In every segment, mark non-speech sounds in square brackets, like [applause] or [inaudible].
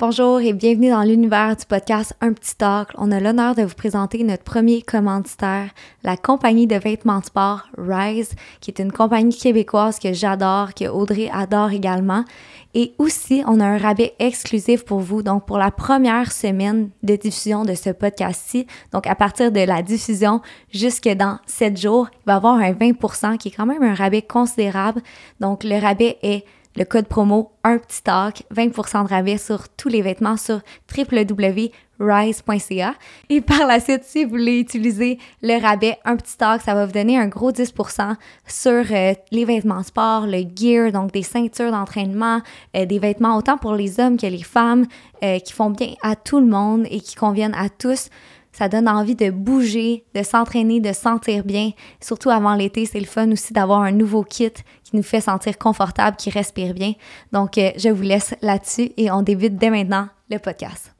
Bonjour et bienvenue dans l'univers du podcast Un petit talk. On a l'honneur de vous présenter notre premier commanditaire, la compagnie de vêtements de sport Rise, qui est une compagnie québécoise que j'adore, que Audrey adore également. Et aussi, on a un rabais exclusif pour vous. Donc, pour la première semaine de diffusion de ce podcast-ci, donc à partir de la diffusion jusque dans 7 jours, il va y avoir un 20% qui est quand même un rabais considérable. Donc, le rabais est le code promo un petit talk, 20% de rabais sur tous les vêtements sur www.rise.ca. Et par la suite, si vous voulez utiliser le rabais un petit talk, ça va vous donner un gros 10% sur euh, les vêtements sport, le gear, donc des ceintures d'entraînement, euh, des vêtements autant pour les hommes que les femmes, euh, qui font bien à tout le monde et qui conviennent à tous. Ça donne envie de bouger, de s'entraîner, de sentir bien. Surtout avant l'été, c'est le fun aussi d'avoir un nouveau kit qui nous fait sentir confortable, qui respire bien. Donc, euh, je vous laisse là-dessus et on débute dès maintenant le podcast.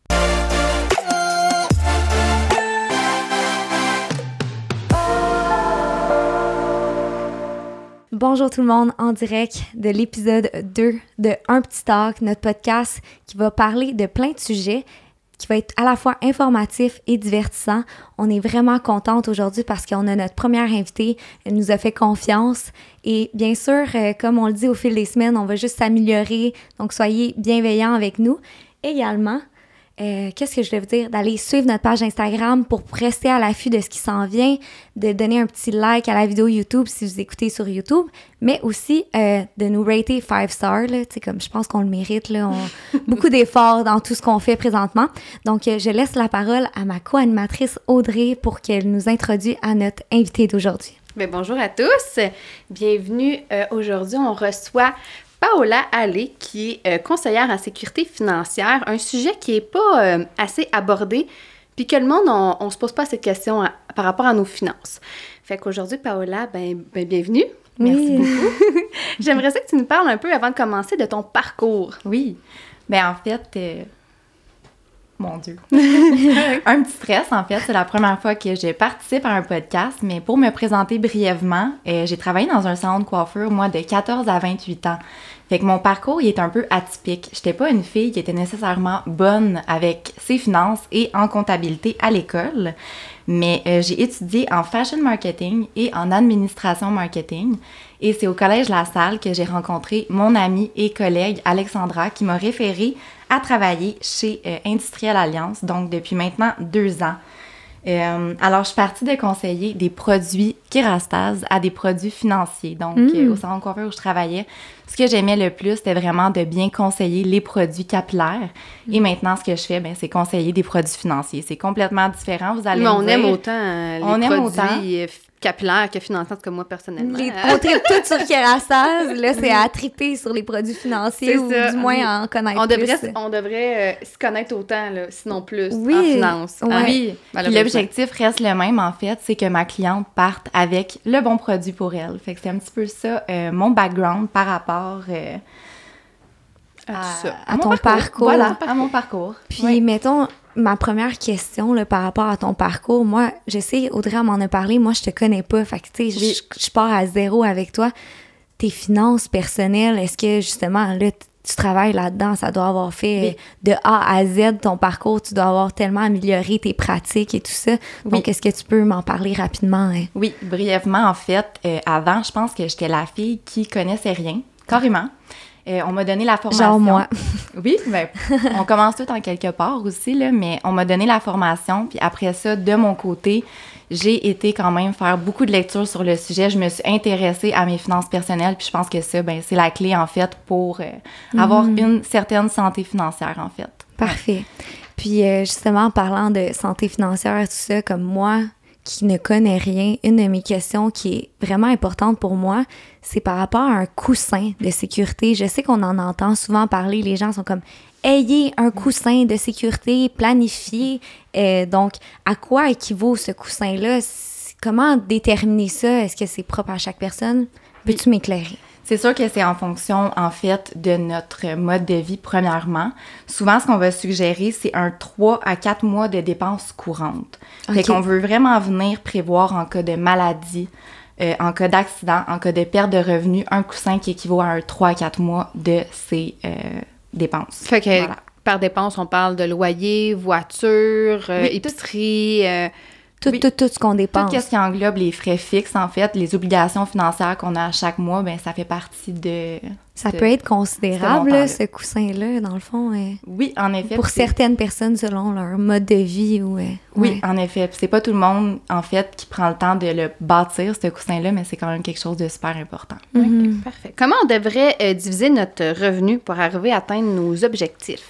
Bonjour tout le monde en direct de l'épisode 2 de Un petit talk, notre podcast qui va parler de plein de sujets qui va être à la fois informatif et divertissant. On est vraiment contente aujourd'hui parce qu'on a notre première invitée. Elle nous a fait confiance. Et bien sûr, euh, comme on le dit au fil des semaines, on va juste s'améliorer. Donc, soyez bienveillants avec nous. Également, euh, qu'est-ce que je vais vous dire? D'aller suivre notre page Instagram pour rester à l'affût de ce qui s'en vient, de donner un petit like à la vidéo YouTube si vous écoutez sur YouTube, mais aussi euh, de nous rater 5 stars, là, comme je pense qu'on le mérite, là, on, [laughs] beaucoup d'efforts dans tout ce qu'on fait présentement. Donc, euh, je laisse la parole à ma co-animatrice Audrey pour qu'elle nous introduise à notre invité d'aujourd'hui. Bien, bonjour à tous. Bienvenue. aujourd'hui, on reçoit Paola Allé, qui est euh, conseillère en sécurité financière, un sujet qui n'est pas euh, assez abordé, puis que le monde, on ne se pose pas cette question par rapport à nos finances. Fait qu'aujourd'hui, Paola, ben, ben bienvenue. Merci beaucoup. [laughs] J'aimerais ça que tu nous parles un peu avant de commencer de ton parcours. Oui. Ben en fait, euh, mon Dieu. [laughs] un petit stress, en fait. C'est la première fois que je participe à un podcast, mais pour me présenter brièvement, euh, j'ai travaillé dans un salon de coiffure, moi, de 14 à 28 ans. Fait que mon parcours, il est un peu atypique. J'étais pas une fille qui était nécessairement bonne avec ses finances et en comptabilité à l'école, mais euh, j'ai étudié en fashion marketing et en administration marketing. Et c'est au collège La Salle que j'ai rencontré mon amie et collègue Alexandra qui m'a référé à travailler chez euh, Industriel Alliance, donc depuis maintenant deux ans. Euh, alors, je suis partie de conseiller des produits Kerastase à des produits financiers. Donc, mm. euh, au salon de coiffeur où je travaillais, ce que j'aimais le plus, c'était vraiment de bien conseiller les produits capillaires. Mm. Et maintenant, ce que je fais, ben, c'est conseiller des produits financiers. C'est complètement différent, vous allez Mais on aime autant les on produits aime autant capillaire que financière que moi personnellement. Les, on tripe tout sur Kerastase, là c'est [laughs] à triper sur les produits financiers ou du moins en connaître on plus. Devrait, on devrait euh, se connaître autant, là, sinon plus, oui. en finance. Oui, l'objectif reste le même en fait, c'est que ma cliente parte avec le bon produit pour elle. Fait que c'est un petit peu ça, euh, mon background par rapport... Euh, à, ton parcours. Voilà, à mon parcours. Puis, mettons, ma première question là, par rapport à ton parcours, moi, je sais, Audrey m'en a parlé, moi, je te connais pas. Fait que, tu sais, je, pars à zéro avec toi. Tes finances personnelles, est-ce que, justement, là, tu travailles là-dedans, ça doit avoir fait de A à Z ton parcours, tu dois avoir tellement amélioré tes pratiques et tout ça. Donc, est-ce que tu peux m'en parler rapidement? Hein? Oui, brièvement, en fait, euh, avant, je pense que j'étais la fille qui connaissait rien, carrément. Euh, on m'a donné la formation. Genre moi. [laughs] oui, ben, on commence tout en quelque part aussi, là, mais on m'a donné la formation. Puis après ça, de mon côté, j'ai été quand même faire beaucoup de lectures sur le sujet. Je me suis intéressée à mes finances personnelles. Puis je pense que ça, ben, c'est la clé, en fait, pour euh, avoir mhm. une certaine santé financière, en fait. Parfait. Puis euh, justement, en parlant de santé financière, tout ça, comme moi, qui ne connaît rien, une de mes questions qui est vraiment importante pour moi, c'est par rapport à un coussin de sécurité. Je sais qu'on en entend souvent parler, les gens sont comme ayez un coussin de sécurité planifié. Euh, donc, à quoi équivaut ce coussin-là? Comment déterminer ça? Est-ce que c'est propre à chaque personne? Peux-tu m'éclairer? C'est sûr que c'est en fonction, en fait, de notre mode de vie, premièrement. Souvent, ce qu'on va suggérer, c'est un 3 à 4 mois de dépenses courantes. Fait qu'on veut vraiment venir prévoir en cas de maladie, euh, en cas d'accident, en cas de perte de revenus, un coussin qui équivaut à un 3 à 4 mois de ces euh, dépenses. Fait que par dépense, on parle de loyer, voiture, euh, Oui, épicerie. euh, Tout, Oui. tout, tout ce qu'on Tout dépense. ce qui englobe les frais fixes, en fait, les obligations financières qu'on a à chaque mois, ben ça fait partie de... Ça de- peut être considérable, là, ce coussin-là, dans le fond. euh, Oui, en effet. pour certaines personnes, selon leur mode de vie. Ou, euh, Oui, ouais. en effet. C'est pas tout le monde, en fait, qui prend le temps de le bâtir, ce coussin-là, mais c'est quand même quelque chose de super important. Mhm. Parfait. Comment on devrait euh, diviser notre revenu pour arriver à atteindre nos objectifs?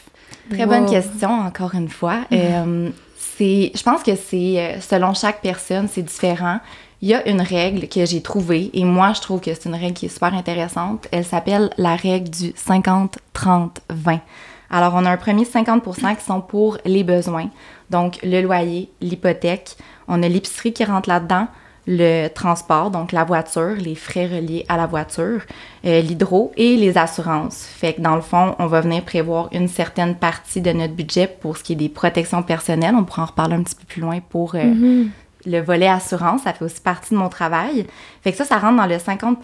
Très Wow. bonne question, encore une fois. Euh, je pense que c'est, euh, selon chaque personne, c'est différent. Il y a une règle que j'ai trouvée, et moi, je trouve que c'est une règle qui est super intéressante. Elle s'appelle la règle du 50-30-20. Alors, on a un premier 50% qui sont pour les besoins. Donc, le loyer, l'hypothèque. On a l'épicerie qui rentre là-dedans, le transport, donc la voiture, les frais reliés à la voiture, euh, l'hydro et les assurances. Fait que dans le fond, on va venir prévoir une certaine partie de notre budget pour ce qui est des protections personnelles. On pourra en reparler un petit peu plus loin pour euh, Mhm. le volet assurance. Ça fait aussi partie de mon travail. Fait que ça, ça rentre dans le 50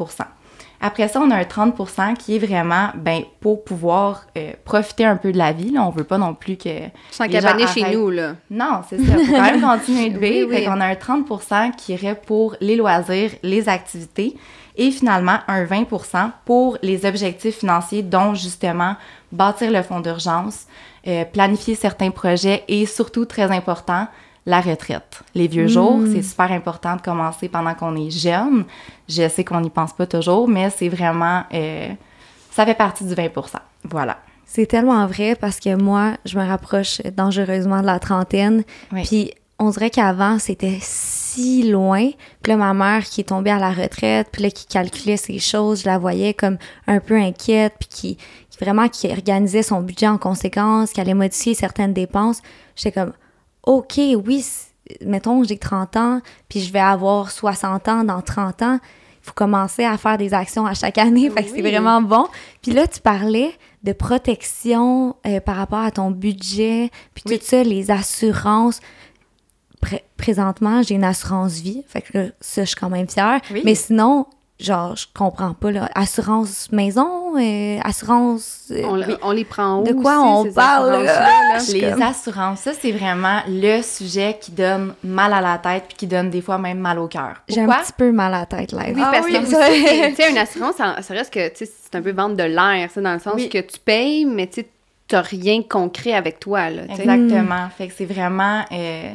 après ça, on a un 30% qui est vraiment ben, pour pouvoir euh, profiter un peu de la vie. Là. On veut pas non plus que Sans cabaner chez nous, là. non, c'est ça. Il faut quand même [laughs] continuer de vivre. Oui, oui. Qu'on a un 30% qui irait pour les loisirs, les activités. Et finalement, un 20% pour les objectifs financiers, dont justement bâtir le fonds d'urgence, euh, planifier certains projets et surtout, très important, la retraite. Les vieux jours, c'est super important de commencer pendant qu'on est jeune. Je sais qu'on n'y pense pas toujours, mais c'est vraiment... euh, ça fait partie du 20 Voilà. C'est tellement vrai parce que moi, je me rapproche dangereusement de la trentaine. Oui. Puis on dirait qu'avant, c'était si loin. Puis là, ma mère qui est tombée à la retraite, puis là, qui calculait ces choses, je la voyais comme un peu inquiète, puis qui, qui vraiment qui organisait son budget en conséquence, qui allait modifier certaines dépenses. J'étais comme, OK, oui, mettons, j'ai 30 ans, puis je vais avoir 60 ans dans 30 ans. Il faut commencer à faire des actions à chaque année. Fait que c'est vraiment bon. Puis là, tu parlais de protection euh, par rapport à ton budget, puis Oui. tout ça, les assurances. Pré- présentement, j'ai une assurance vie. Fait que là, ça, je suis quand même fière. Oui. Mais sinon, genre, je comprends pas, là. Assurance maison, euh, assurance... euh, On, on les prend où De quoi aussi, on ces parle, là? là? Les comme- assurances, ça, c'est vraiment le sujet qui donne mal à la tête puis qui donne des fois même mal au cœur. J'ai un petit peu mal à la tête, là. Oui, Ah parce oui, que tu sais, une assurance, ça, ça reste que, tu sais, c'est un peu vendre de l'air, ça, dans le sens Oui. que tu payes, mais tu sais, t'as rien de concret avec toi, là. Exactement. Fait que c'est vraiment... euh,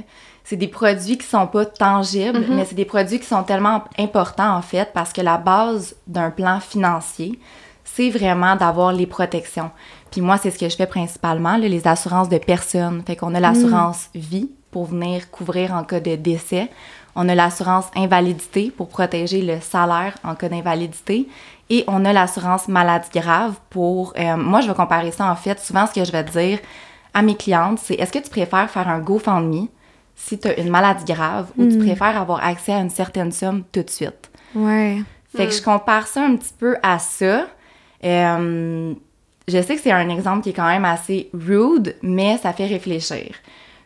c'est des produits qui sont pas tangibles, Mhm. mais c'est des produits qui sont tellement importants, en fait, parce que la base d'un plan financier, c'est vraiment d'avoir les protections. Puis moi, c'est ce que je fais principalement, là, les assurances de personnes. Fait qu'on a l'assurance vie pour venir couvrir en cas de décès. On a l'assurance invalidité pour protéger le salaire en cas d'invalidité. Et on a l'assurance maladie grave pour... euh, moi, je vais comparer ça, en fait. Souvent, ce que je vais dire à mes clientes, c'est est-ce que tu préfères faire un GoFundMe si tu as une maladie grave ou tu préfères avoir accès à une certaine somme tout de suite? Ouais. Fait que je compare ça un petit peu à ça. Euh, je sais que c'est un exemple qui est quand même assez rude, mais ça fait réfléchir.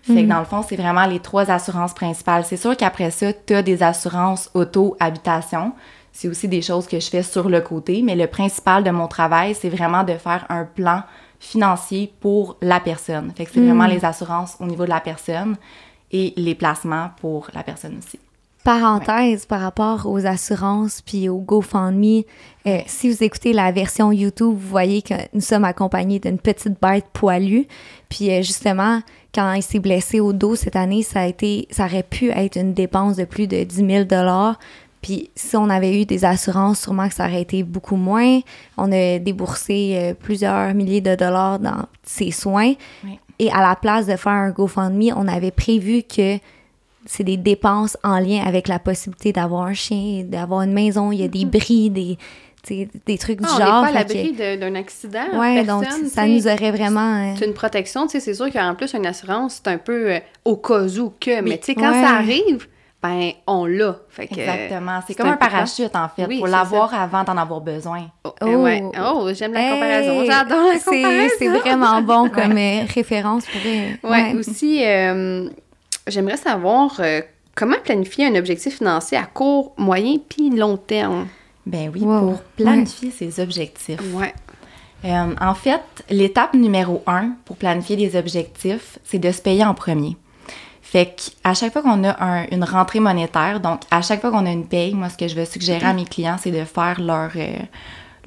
Fait que dans le fond, c'est vraiment les trois assurances principales. C'est sûr qu'après ça, tu as des assurances auto-habitation. C'est aussi des choses que je fais sur le côté, mais le principal de mon travail, c'est vraiment de faire un plan financier pour la personne. Fait que c'est vraiment les assurances au niveau de la personne et les placements pour la personne aussi. Parenthèse par rapport aux assurances puis au GoFundMe, euh, si vous écoutez la version YouTube, vous voyez que nous sommes accompagnés d'une petite bête poilue. Puis euh, justement, quand il s'est blessé au dos cette année, ça a été, ça aurait pu être une dépense de plus de 10 000 dollars. Puis si on avait eu des assurances, sûrement que ça aurait été beaucoup moins. On a déboursé euh, plusieurs milliers de dollars dans ses soins. Oui. Et à la place de faire un GoFundMe, on avait prévu que c'est des dépenses en lien avec la possibilité d'avoir un chien, d'avoir une maison, il y a des bris, des, des trucs du Ah, on n'est genre. pas à l'abri que- d'un accident. Personne, donc ça nous aurait vraiment. euh, C'est une protection, tu sais, c'est sûr qu'en plus, une assurance, c'est un peu euh, au cas où que, mais tu sais, quand Ouais. ça arrive, ben, on l'a. Fait que, Exactement. C'est comme un parachute, en fait. Oui, Faut c'est l'avoir avant d'en avoir besoin. Oh, ouais. Oh. Oh, j'aime la hey, comparaison. J'adore la c'est- comparaison. C'est vraiment bon [laughs] comme euh, référence pour eux. Ouais, aussi, euh, j'aimerais savoir euh, comment planifier un objectif financier à court, moyen puis long terme? Ben oui, Wow. pour planifier ses objectifs. Ouais. Euh, en fait, l'étape numéro un pour planifier des objectifs, c'est de se payer en premier. Fait qu'à chaque fois qu'on a une rentrée monétaire, donc à chaque fois qu'on a une paye, moi, ce que je veux suggérer à mes clients, c'est de faire leur, euh,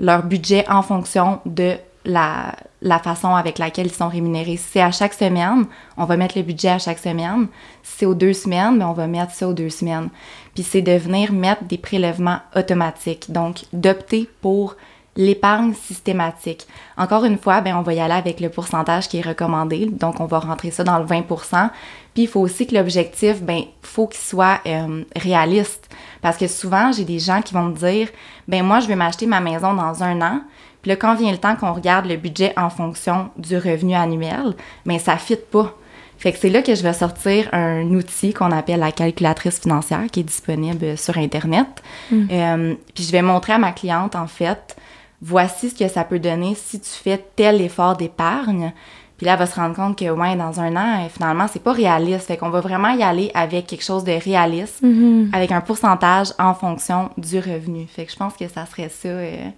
leur budget en fonction de la, la, façon avec laquelle ils sont rémunérés. Si c'est à chaque semaine, on va mettre le budget à chaque semaine. Si c'est aux deux semaines, ben, on va mettre ça aux deux semaines. Puis c'est de venir mettre des prélèvements automatiques. Donc, d'opter pour l'épargne systématique. Encore une fois, ben, on va y aller avec le pourcentage qui est recommandé. Donc, on va rentrer ça dans le 20 Puis, il faut aussi que l'objectif, ben, faut qu'il soit euh, réaliste. Parce que souvent, j'ai des gens qui vont me dire, ben, moi, je vais m'acheter ma maison dans un an. Puis là, quand vient le temps qu'on regarde le budget en fonction du revenu annuel, ben, ça ne fit pas. Fait que c'est là que je vais sortir un outil qu'on appelle la calculatrice financière qui est disponible sur Internet. Mm. Euh, puis je vais montrer à ma cliente, en fait, voici ce que ça peut donner si tu fais tel effort d'épargne. Puis là, elle va se rendre compte que, ouais, dans un an, finalement, c'est pas réaliste. Fait qu'on va vraiment y aller avec quelque chose de réaliste, mm-hmm. avec un pourcentage en fonction du revenu. Fait que je pense que ça serait ça euh,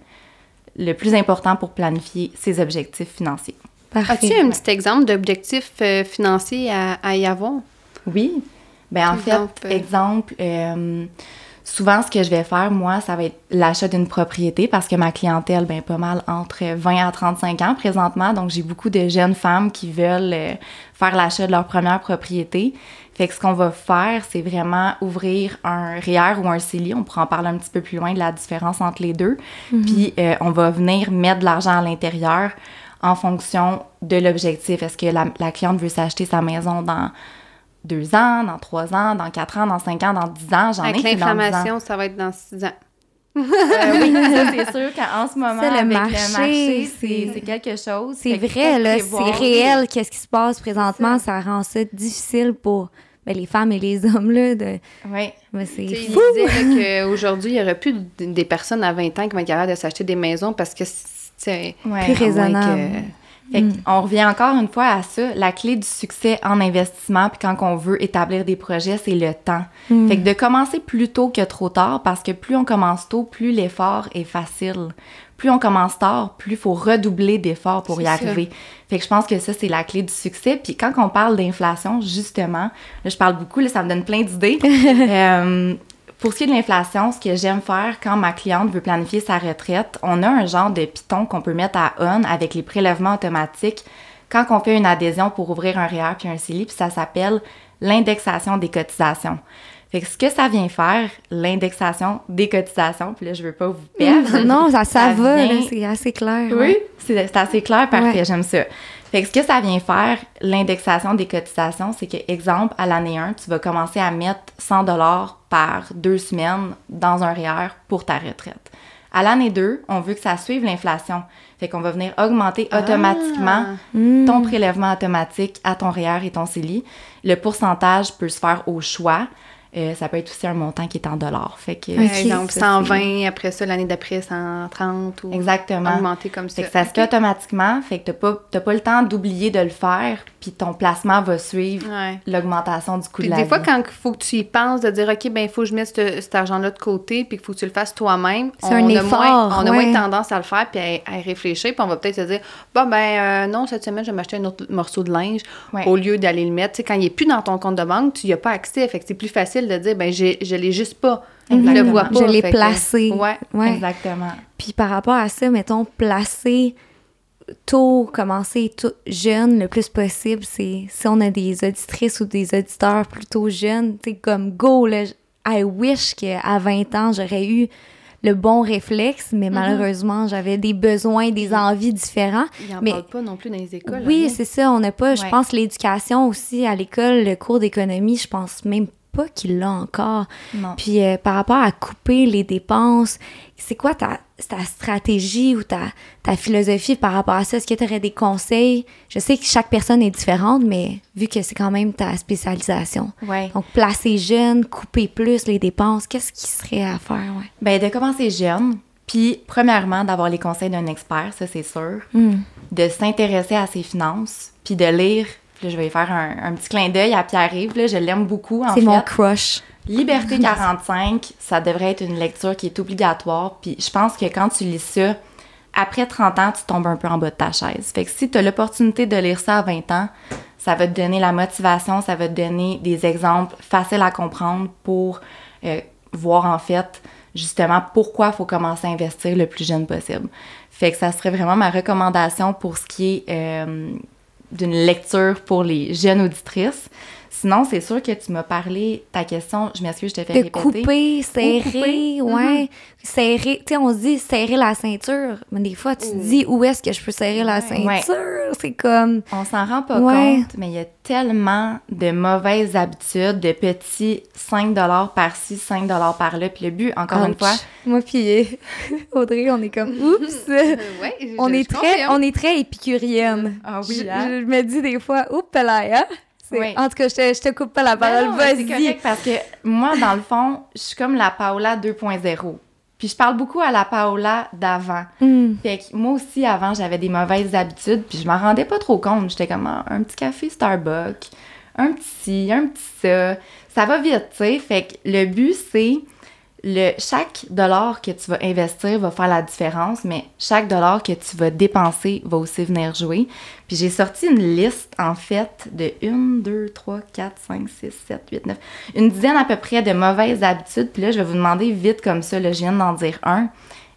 le plus important pour planifier ses objectifs financiers. As-tu un petit exemple d'objectif euh, financier à, y avoir? Oui. Ben en fait, euh, exemple, Souvent, ce que je vais faire, moi, ça va être l'achat d'une propriété parce que ma clientèle, ben pas mal entre 20 à 35 ans présentement. Donc, j'ai beaucoup de jeunes femmes qui veulent euh, faire l'achat de leur première propriété. Fait que ce qu'on va faire, c'est vraiment ouvrir un REER ou un CELI. On pourra en parler un petit peu plus loin de la différence entre les deux. Mm-hmm. Puis, euh, on va venir mettre de l'argent à l'intérieur en fonction de l'objectif. Est-ce que la, la cliente veut s'acheter sa maison dans deux ans, dans trois ans, dans quatre ans, dans cinq ans, dans dix ans. J'en ai Avec l'inflammation, ça va être dans six ans. euh, [laughs] oui, ça, c'est sûr qu'en ce moment, le marché, c'est quelque chose. C'est vrai, là, c'est réel. Qu'est-ce qui se passe présentement? Ça rend ça difficile pour ben, les femmes et les [laughs] hommes, là. De... Oui. Mais c'est fou! Qu'aujourd'hui, il n'y aurait plus des personnes à 20 ans qui vont être capables de s'acheter des maisons parce que c'est plus raisonnable. Mm. On revient encore une fois à ça. La clé du succès en investissement, puis quand on veut établir des projets, c'est le temps. Mm. Fait que de commencer plus tôt que trop tard, parce que plus on commence tôt, plus l'effort est facile. Plus on commence tard, plus il faut redoubler d'efforts pour y arriver. Fait que je pense que ça, c'est la clé du succès. Puis quand on parle d'inflation, justement, là, je parle beaucoup, là, ça me donne plein d'idées. [laughs] euh, pour ce qui est de l'inflation, ce que j'aime faire quand ma cliente veut planifier sa retraite, on a un genre de piton qu'on peut mettre à on avec les prélèvements automatiques quand on fait une adhésion pour ouvrir un REER puis un CELI, puis ça s'appelle l'indexation des cotisations. Fait que ce que ça vient faire, l'indexation des cotisations, puis là, je veux pas vous perdre. [laughs] non, ça, ça, va, c'est assez clair. Oui, c'est assez clair, parfait, j'aime ça. Fait que ce que ça vient faire, l'indexation des cotisations, c'est que, exemple, à l'année 1, tu vas commencer à mettre 100 dollars par deux semaines dans un REER pour ta retraite. À l'année 2, on veut que ça suive l'inflation. Fait qu'on va venir augmenter ah! automatiquement ton prélèvement automatique à ton REER et ton CELI. Le pourcentage peut se faire au choix. Euh, ça peut être aussi un montant qui est en dollars. Fait que, donc 120, après ça, l'année d'après, 130 ou Exactement. augmenter comme ça. Fait que ça se fait automatiquement, fait que t'as pas, pas le temps d'oublier de le faire, puis ton placement va suivre l'augmentation du coût de la Des fois, quand il faut que tu y penses, de dire, OK, ben il faut que je mette cet argent-là de côté, puis qu'il faut que tu le fasses toi-même, on, un a moins, on a moins tendance à le faire, puis à, y réfléchir, puis on va peut-être se dire, bon, ben euh, non, cette semaine, je vais m'acheter un autre morceau de linge au lieu d'aller le mettre. sais, quand il n'est plus dans ton compte de banque, tu n'y as pas accès, fait que c'est plus facile de dire, ben je l'ai juste pas. Je le vois pas. Je l'ai placé. Ouais. ouais. Exactement. Puis par rapport à ça, mettons, placer tôt, commencer tout jeune le plus possible, c'est si on a des auditrices ou des auditeurs plutôt jeunes, tu sais, comme go, là, I wish qu'à 20 ans, j'aurais eu le bon réflexe, mais mm-hmm. malheureusement, j'avais des besoins, des envies différents. Ils n'en mais, parlent pas non plus dans les écoles. Oui, c'est ça. On n'a pas, je pense, l'éducation aussi à l'école, le cours d'économie, je pense même pas qu'il l'a encore. Puis euh, par rapport à couper les dépenses, c'est quoi ta, ta stratégie ou ta, ta philosophie par rapport à ça? Est-ce que tu aurais des conseils? Je sais que chaque personne est différente, mais vu que c'est quand même ta spécialisation. Ouais. Donc, placer jeune, couper plus les dépenses, qu'est-ce qui serait à faire? Ouais? Bien, de commencer jeune, puis premièrement, d'avoir les conseils d'un expert, ça c'est sûr. Hmm. De s'intéresser à ses finances, puis de lire je vais faire un, petit clin d'œil à Pierre-Yves. Je l'aime beaucoup, C'est mon crush. Liberté [laughs] 45, ça devrait être une lecture qui est obligatoire. Puis je pense que quand tu lis ça après 30 ans, tu tombes un peu en bas de ta chaise. Fait que si tu as l'opportunité de lire ça à 20 ans, ça va te donner la motivation, ça va te donner des exemples faciles à comprendre pour euh, voir en fait justement pourquoi il faut commencer à investir le plus jeune possible. Fait que ça serait vraiment ma recommandation pour ce qui est euh, d'une lecture pour les jeunes auditrices. Sinon, c'est sûr que tu m'as parlé, ta question, je m'excuse, je t'ai fait De répéter. couper, serrer, couper, ouais. Serrer, tu sais, on se dit serrer la ceinture, mais des fois, tu te dis où est-ce que je peux serrer la ceinture? Ouais. C'est comme. On s'en rend pas Ouais. compte, mais il y a tellement de mauvaises habitudes, de petits 5 par-ci, 5 par-là. Puis le but, encore une fois, Moi, puis [laughs] Audrey, on est comme, oups! [laughs] ouais, on, je- est je très, on est très épicurienne. Ah je, je me dis des fois, oups, là, hein? Oui. En tout cas, je te, je te coupe pas la Ben parole, c'est vas-y. correct parce que moi, dans le fond, je suis comme la Paola 2.0. Puis je parle beaucoup à la Paola d'avant. Hmm. Fait que moi aussi, avant, j'avais des mauvaises habitudes, puis je m'en rendais pas trop compte. J'étais comme Ah, un petit café Starbucks, un petit ci, un petit ça. Ça va vite, tu sais. Fait que le but, c'est le chaque dollar que tu vas investir va faire la différence, mais chaque dollar que tu vas dépenser va aussi venir jouer. Puis j'ai sorti une liste, en fait, de 1, 2, 3, 4, 5, 6, 7, 8, 9, une dizaine à peu près de mauvaises habitudes. Puis là, je vais vous demander vite comme ça, là, je viens d'en dire un.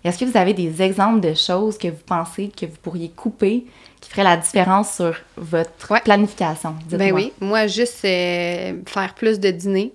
Est-ce que vous avez des exemples de choses que vous pensez que vous pourriez couper qui feraient la différence sur votre Ouais. planification? Ben oui, moi, juste euh, faire plus de dîners.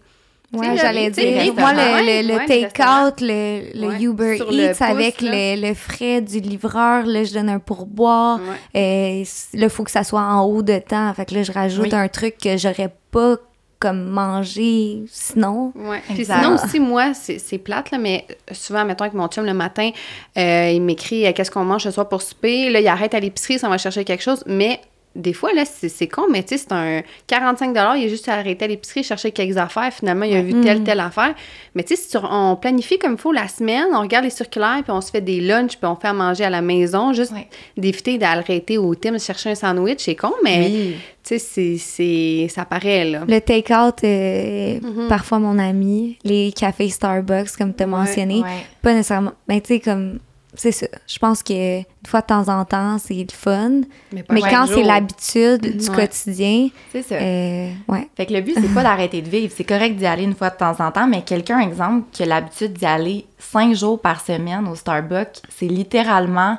Ouais, j'allais dire. Moi, le, le, le ouais, take-out, le, le Ouais, Uber sur Eats pouce, avec le, le frais du livreur, là, je donne un pourboire. Ouais. Euh, là, il faut que ça soit en haut de temps. Fait que là, je rajoute Oui. un truc que j'aurais pas comme mangé sinon. Ouais. Puis sinon aussi, moi, c'est c'est plate, là, mais souvent, mettons, avec mon chum le matin, euh, il m'écrit euh, qu'est-ce qu'on mange ce soir pour souper? Là, il arrête à l'épicerie, ça va chercher quelque chose. Mais des fois, là, c'est con, mais tu sais, c'est un 45 il a juste arrêté à l'épicerie, chercher quelques affaires. Finalement, il a vu telle, telle affaire. Mais tu sais, si on planifie comme il faut la semaine, on regarde les circulaires, puis on se fait des lunchs, puis on fait à manger à la maison, juste d'éviter d'arrêter au Tim chercher un sandwich, c'est con, mais Oui. tu sais, c'est- ça paraît, là. Le take-out, euh, parfois mon ami, les cafés Starbucks, comme tu as mentionné, pas nécessairement. Mais tu sais, comme. C'est ça. Je pense que une fois de temps en temps, c'est le fun. pas Mais quand c'est l'habitude du Ouais. quotidien, C'est ça. euh, ouais. Fait que le but, c'est pas [laughs] d'arrêter de vivre. C'est correct d'y aller une fois de temps en temps, mais quelqu'un, exemple, qui a l'habitude d'y aller cinq jours par semaine au Starbucks, c'est littéralement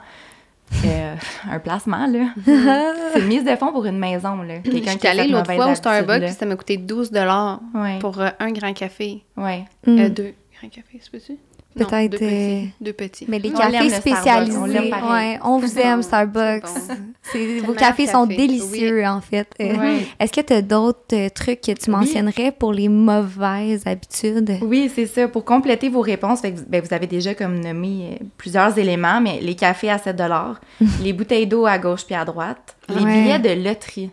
euh, [laughs] un placement, là. [laughs] c'est une mise de fonds pour une maison, là. Quelqu'un qui a allée l'autre fois au Starbucks, ça m'a coûté 12 Ouais, pour euh, un grand café. ouais. Mm. Euh, deux grands cafés, c'est possible? Peut-être, euh, Deux petits. Mais les On cafés spécialisés, On ouais, vous [laughs] aime, Starbucks. bon. [laughs] Vos cafés sont délicieux, en fait. Euh. Est-ce que tu as d'autres euh, trucs que tu Oui. mentionnerais pour les mauvaises habitudes? Oui, c'est ça. Pour compléter vos réponses, fait ben, vous avez déjà comme nommé plusieurs éléments, mais les cafés à 7 [laughs] les bouteilles d'eau à gauche puis à droite, les Ouais. billets de loterie.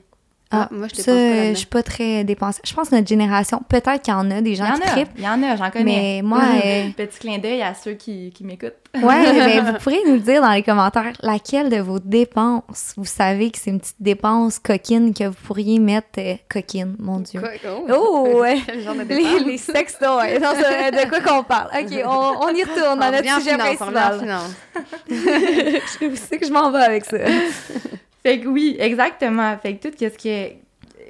Ah, moi, je ça, pas je suis pas très dépensée. Je pense que notre génération, peut-être qu'il y en a des Il y gens en qui a, trippent, il y en a, j'en connais. mais moi, [laughs] euh, Petit clin d'œil à ceux qui, qui m'écoutent. ouais, mais [laughs] vous pourriez nous dire dans les commentaires laquelle de vos dépenses vous savez que c'est une petite dépense coquine que vous pourriez mettre euh, coquine, mon Dieu. Quoi? Oh, [laughs] ouais. Quel genre de Les, les sextoys. De quoi qu'on parle? OK, on, on y retourne dans On notre revient en sujet finance, on revient en principal. finance. Je sais que je m'en vais avec ça. Fait que oui, exactement. Fait que tout ce qui est.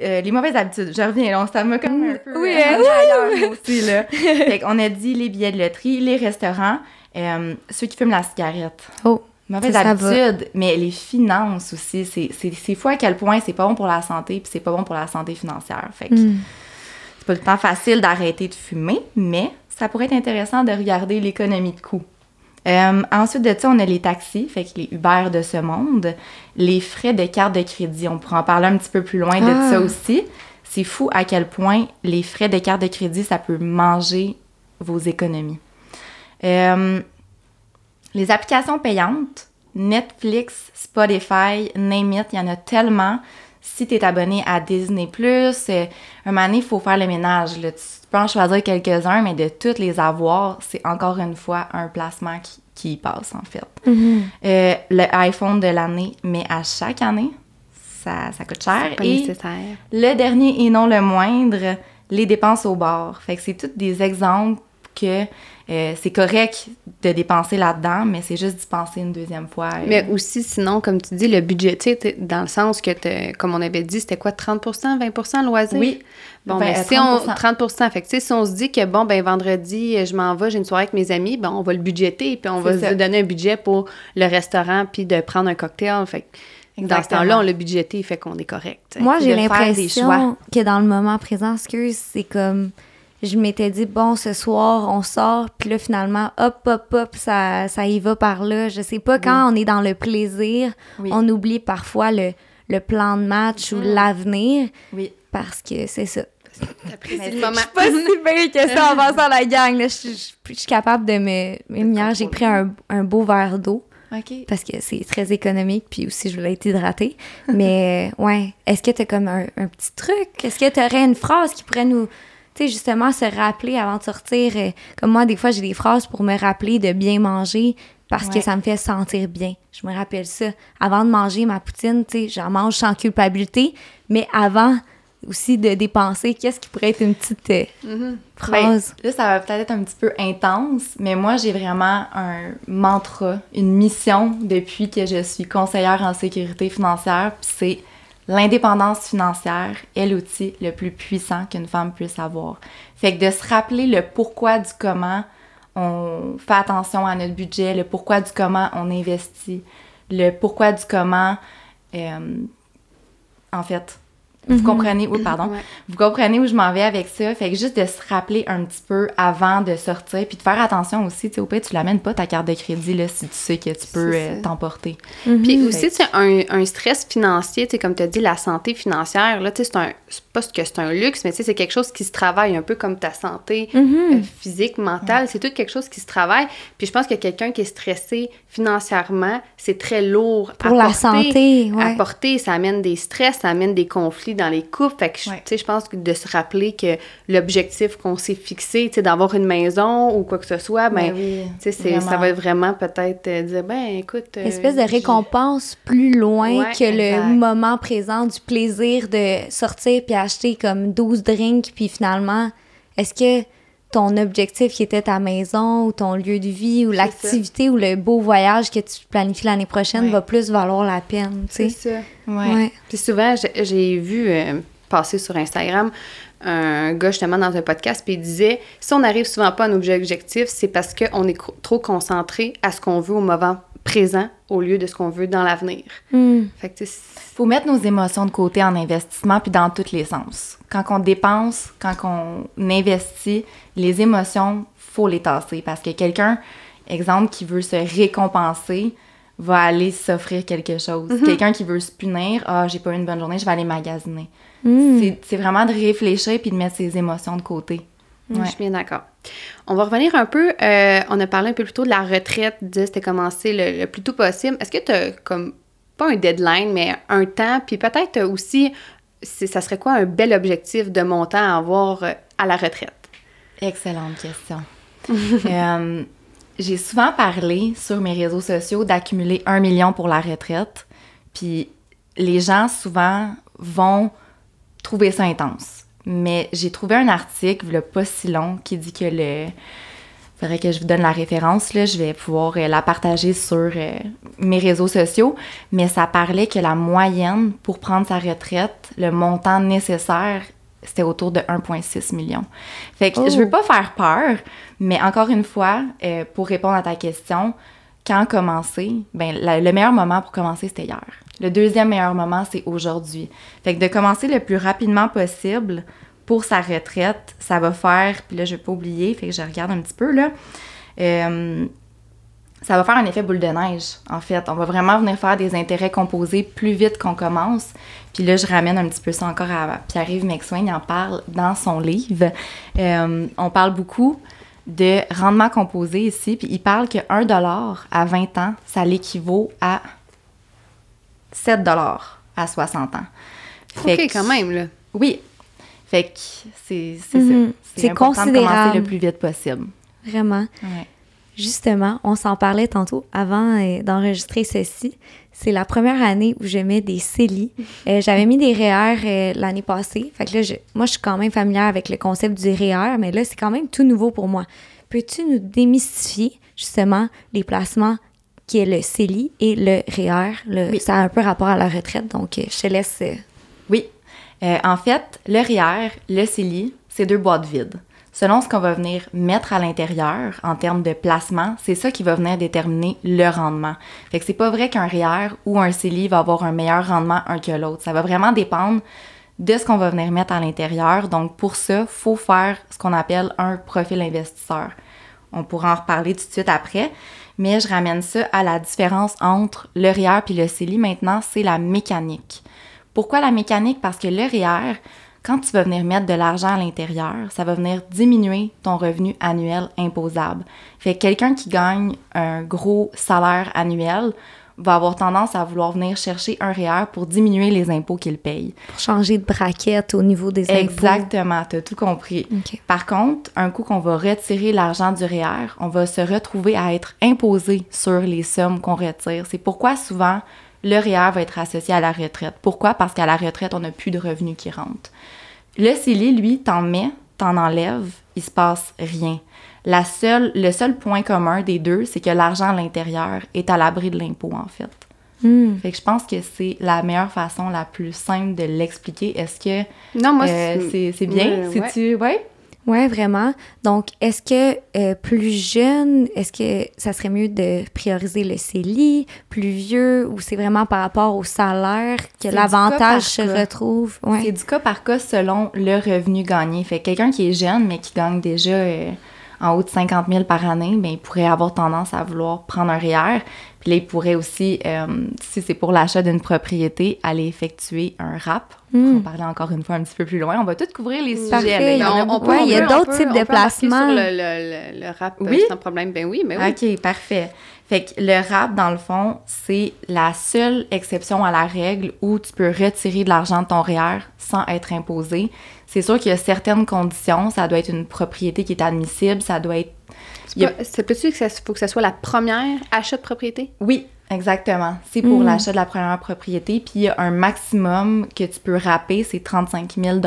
euh, les mauvaises habitudes, je reviens, là, ça m'a comme un peu Oui, hein? moi aussi, là. [laughs] fait qu'on a dit les billets de loterie, les restaurants, euh, ceux qui fument la cigarette. Oh, Mauvaise habitude, mais les finances aussi, c'est- fou à quel point c'est pas bon pour la santé, puis c'est pas bon pour la santé financière. Fait que Hmm. c'est pas le temps facile d'arrêter de fumer, mais ça pourrait être intéressant de regarder l'économie de coût. Euh, ensuite de ça, on a les taxis, fait que les Uber de ce monde, les frais de carte de crédit. On pourra en parler un petit peu plus loin de Ah. ça aussi. C'est fou à quel point les frais de carte de crédit, ça peut manger vos économies. Euh, les applications payantes, Netflix, Spotify, name it, il y en a tellement. Si tu es abonné à Disney+, euh, un moment donné, il faut faire le ménage. Là. Tu peux en choisir quelques-uns, mais de toutes les avoir, c'est encore une fois un placement qui, qui y passe, en fait. Mhm. Euh, le iPhone de l'année, mais à chaque année, ça, ça coûte cher. Pas Et nécessaire. le dernier et non le moindre, les dépenses au bar. Fait que c'est tous des exemples que euh, c'est correct de dépenser là-dedans, mais c'est juste d'y penser une deuxième fois. euh. Mais aussi, sinon, comme tu dis, le budget, tu sais, t'es- dans le sens que, comme on avait dit, c'était quoi, 30% 20% loisirs? Oui. Bon, Ben, ben, si on... 30%. 30 Fait que, tu sais, si on se dit que, bon, ben, vendredi, je m'en vais, j'ai une soirée avec mes amis, ben, on va le budgéter, puis on va ça. se donner un budget pour le restaurant, puis de prendre un cocktail. Fait que, dans ce Exactement. temps-là, on l'a budgété, fait qu'on est correct. Moi, j'ai l'impression que dans le moment présent, excuse, c'est comme je m'étais dit bon ce soir on sort puis là finalement hop hop hop ça, ça y va par là je sais pas quand on est dans le plaisir Oui. on oublie parfois le, le plan de match ou l'avenir Oui. parce que c'est ça le c'est- moment. pas si pire que ça en [laughs] passant la gang là. je, je- je suis capable de me hier j'ai pris un, un beau verre d'eau OK. parce que c'est très économique, puis aussi je voulais être hydratée. Mais [laughs] ouais, est-ce que tu as comme un, un petit truc? Est-ce que tu aurais une phrase qui pourrait nous, tu sais, justement se rappeler avant de sortir? euh, comme moi, des fois, j'ai des phrases pour me rappeler de bien manger parce que ça me fait sentir bien. Je me rappelle ça. Avant de manger ma poutine, tu sais, j'en mange sans culpabilité, mais avant aussi de dépenser, qu'est-ce qui pourrait être une petite euh, Mhm. phrase? Là, ça va peut-être être un petit peu intense, mais moi, j'ai vraiment un mantra, une mission depuis que je suis conseillère en sécurité financière, puis c'est l'indépendance financière est l'outil le plus puissant qu'une femme puisse avoir. Fait que de se rappeler le pourquoi du comment on fait attention à notre budget, le pourquoi du comment on investit, le pourquoi du comment, euh, en fait, vous comprenez, oui, pardon, Ouais. vous comprenez où je m'en vais avec ça? Fait que juste de se rappeler un petit peu avant de sortir, puis de faire attention aussi, tu sais, au pire, tu l'amènes pas ta carte de crédit, là, si tu sais que tu peux euh, t'emporter. Puis Mhm. aussi, tu sais, un, un stress financier, tu sais, comme tu as dit, la santé financière, là, tu sais, c'est un, pas que c'est un luxe, mais tu sais, c'est quelque chose qui se travaille un peu comme ta santé euh, physique, mentale. C'est tout quelque chose qui se travaille. Puis je pense que quelqu'un qui est stressé financièrement, c'est très lourd à Pour la porter, santé, À porter, ça amène des stress, ça amène des conflits dans les couples. Fait que, Ouais. tu sais, je pense que de se rappeler que l'objectif qu'on s'est fixé, tu sais, d'avoir une maison ou quoi que ce soit, ben, Ben oui, tu sais, ça va vraiment peut-être euh, dire, ben, écoute... euh, espèce de récompense plus loin Ouais, que exact. le moment présent du plaisir de sortir puis acheter comme 12 drinks puis finalement est-ce que ton objectif qui était ta maison ou ton lieu de vie ou C'est l'activité ou le beau voyage que tu planifies l'année prochaine Ouais. va plus valoir la peine, tu C'est sais. ça. Ouais. Ouais. Puis souvent, j'ai- vu euh, passer sur Instagram un gars justement dans un podcast, puis il disait si on n'arrive souvent pas à nos objectifs, c'est parce qu'on est trop concentré à ce qu'on veut au moment présent au lieu de ce qu'on veut dans l'avenir. Hmm. Fait que faut mettre nos émotions de côté en investissement, puis dans tous les sens. Quand on dépense, quand on investit, les émotions, faut les tasser. Parce que quelqu'un, exemple, qui veut se récompenser, va aller s'offrir quelque chose. Quelqu'un qui veut se punir, ah, j'ai pas eu une bonne journée, je vais aller magasiner. Hmm. C'est- vraiment de réfléchir puis de mettre ses émotions de côté. Je Ouais. suis bien d'accord. On va revenir un peu, euh, on a parlé un peu plus tôt de la retraite, de c'était commencer le, le plus tôt possible. Est-ce que tu as comme, pas un deadline, mais un temps, puis peut-être aussi, ça serait quoi un bel objectif de montant à avoir euh, à la retraite? Excellente question. [laughs] Euh, j'ai souvent parlé sur mes réseaux sociaux d'accumuler un million pour la retraite. Puis les gens souvent vont trouver ça intense. Mais j'ai trouvé un article, il pas si long, qui dit que le. Faudrait que je vous donne la référence, là. Je vais pouvoir euh, la partager sur euh, mes réseaux sociaux. Mais ça parlait que la moyenne pour prendre sa retraite, le montant nécessaire, c'était autour de 1,6 million. Fait que Oh. je veux pas faire peur, mais encore une fois, euh, pour répondre à ta question, quand commencer, ben la- le meilleur moment pour commencer, c'était hier. Le deuxième meilleur moment, c'est aujourd'hui. Fait que de commencer le plus rapidement possible pour sa retraite, ça va faire, puis là, je vais pas oublier, fait que je regarde un petit peu, là. Euh, ça va faire un effet boule de neige, en fait. On va vraiment venir faire des intérêts composés plus vite qu'on commence. Puis là, je ramène un petit peu ça encore à Pierre-Yves McSwain, il en parle dans son livre. Euh, on parle beaucoup de rendement composé ici, puis il parle que 1 dollar à 20 ans, ça l'équivaut à 7 dollars à 60 ans. Fait OK, que- quand même, là. Oui. Fait que c'est c'est Mhm. ça. C'est important de commencer considérable. le plus vite possible. Vraiment. Ouais. Justement, on s'en parlait tantôt avant euh, d'enregistrer ceci. C'est la première année où je mets des CELI. [laughs] Euh, J'avais mis des REER euh, l'année passée. Fait que là, je- moi, je suis quand même familière avec le concept du REER, mais là, c'est quand même tout nouveau pour moi. peux-tu nous démystifier justement les placements qui est le CELI et le REER? Le, Oui. Ça a un peu rapport à la retraite, donc je te laisse. Oui. Euh, en fait, le REER, le CELI, c'est deux boîtes vides. Selon ce qu'on va venir mettre à l'intérieur en termes de placement, c'est ça qui va venir déterminer le rendement. Fait que c'est pas vrai qu'un REER ou un CELI va avoir un meilleur rendement un que l'autre. Ça va vraiment dépendre de ce qu'on va venir mettre à l'intérieur. Donc pour ça, faut faire ce qu'on appelle un profil investisseur. On pourra en reparler tout de suite après, mais je ramène ça à la différence entre le REER puis le CELI maintenant, c'est la mécanique. Pourquoi la mécanique? Parce que le REER, quand tu vas venir mettre de l'argent à l'intérieur, ça va venir diminuer ton revenu annuel imposable. Fait que quelqu'un qui gagne un gros salaire annuel va avoir tendance à vouloir venir chercher un REER pour diminuer les impôts qu'il paye. pour changer de braquette au niveau des impôts. Exactement, tu as tout compris. Par contre, un coup qu'on va retirer l'argent du REER, on va se retrouver à être imposé sur les sommes qu'on retire. C'est pourquoi souvent le REER va être associé à la retraite. Pourquoi? Parce qu'à la retraite, on n'a plus de revenus qui rentrent. Le CELI, lui, t'en mets, t'en enlèves, il se passe rien. La seule, le seul point commun des deux, c'est que l'argent à l'intérieur est à l'abri de l'impôt, en fait. Hmm. Fait que je pense que c'est la meilleure façon, la plus simple de l'expliquer. Est-ce que Non, moi, euh, c'est... c'est c'est bien? Ouais, Si ouais. tu... Ouais? Ouais, vraiment. Donc, est-ce que euh, plus jeune, est-ce que ça serait mieux de prioriser le CELI, plus vieux, ou c'est vraiment par rapport au salaire que l'avantage se cas. retrouve? Ouais. C'est du cas par cas selon le revenu gagné. Fait que quelqu'un qui est jeune, mais qui gagne déjà euh, en haut de 50 000 par année, ben, il pourrait avoir tendance à vouloir prendre un REER. Puis là, il pourrait aussi, euh, si c'est pour l'achat d'une propriété, aller effectuer un RAP. On Hmm. va parler encore une fois un petit peu plus loin. On va tout couvrir les sujets. Parfait. là. Il y a On- on beaucoup. peut- Ouais, il y a on d'autres types on de placements. sur le, le, le, le rap euh, Oui? sans problème. Ben oui, mais oui. OK, parfait. Fait que le RAP, dans le fond, c'est la seule exception à la règle où tu peux retirer de l'argent de ton REER sans être imposé. C'est sûr qu'il y a certaines conditions. Ça doit être une propriété qui est admissible. Ça doit être... C'est a- peut-être que ça faut que ça soit la première achat de propriété? Oui, exactement. C'est pour Mm. l'achat de la première propriété. Puis il y a un maximum que tu peux rapper, c'est 35 000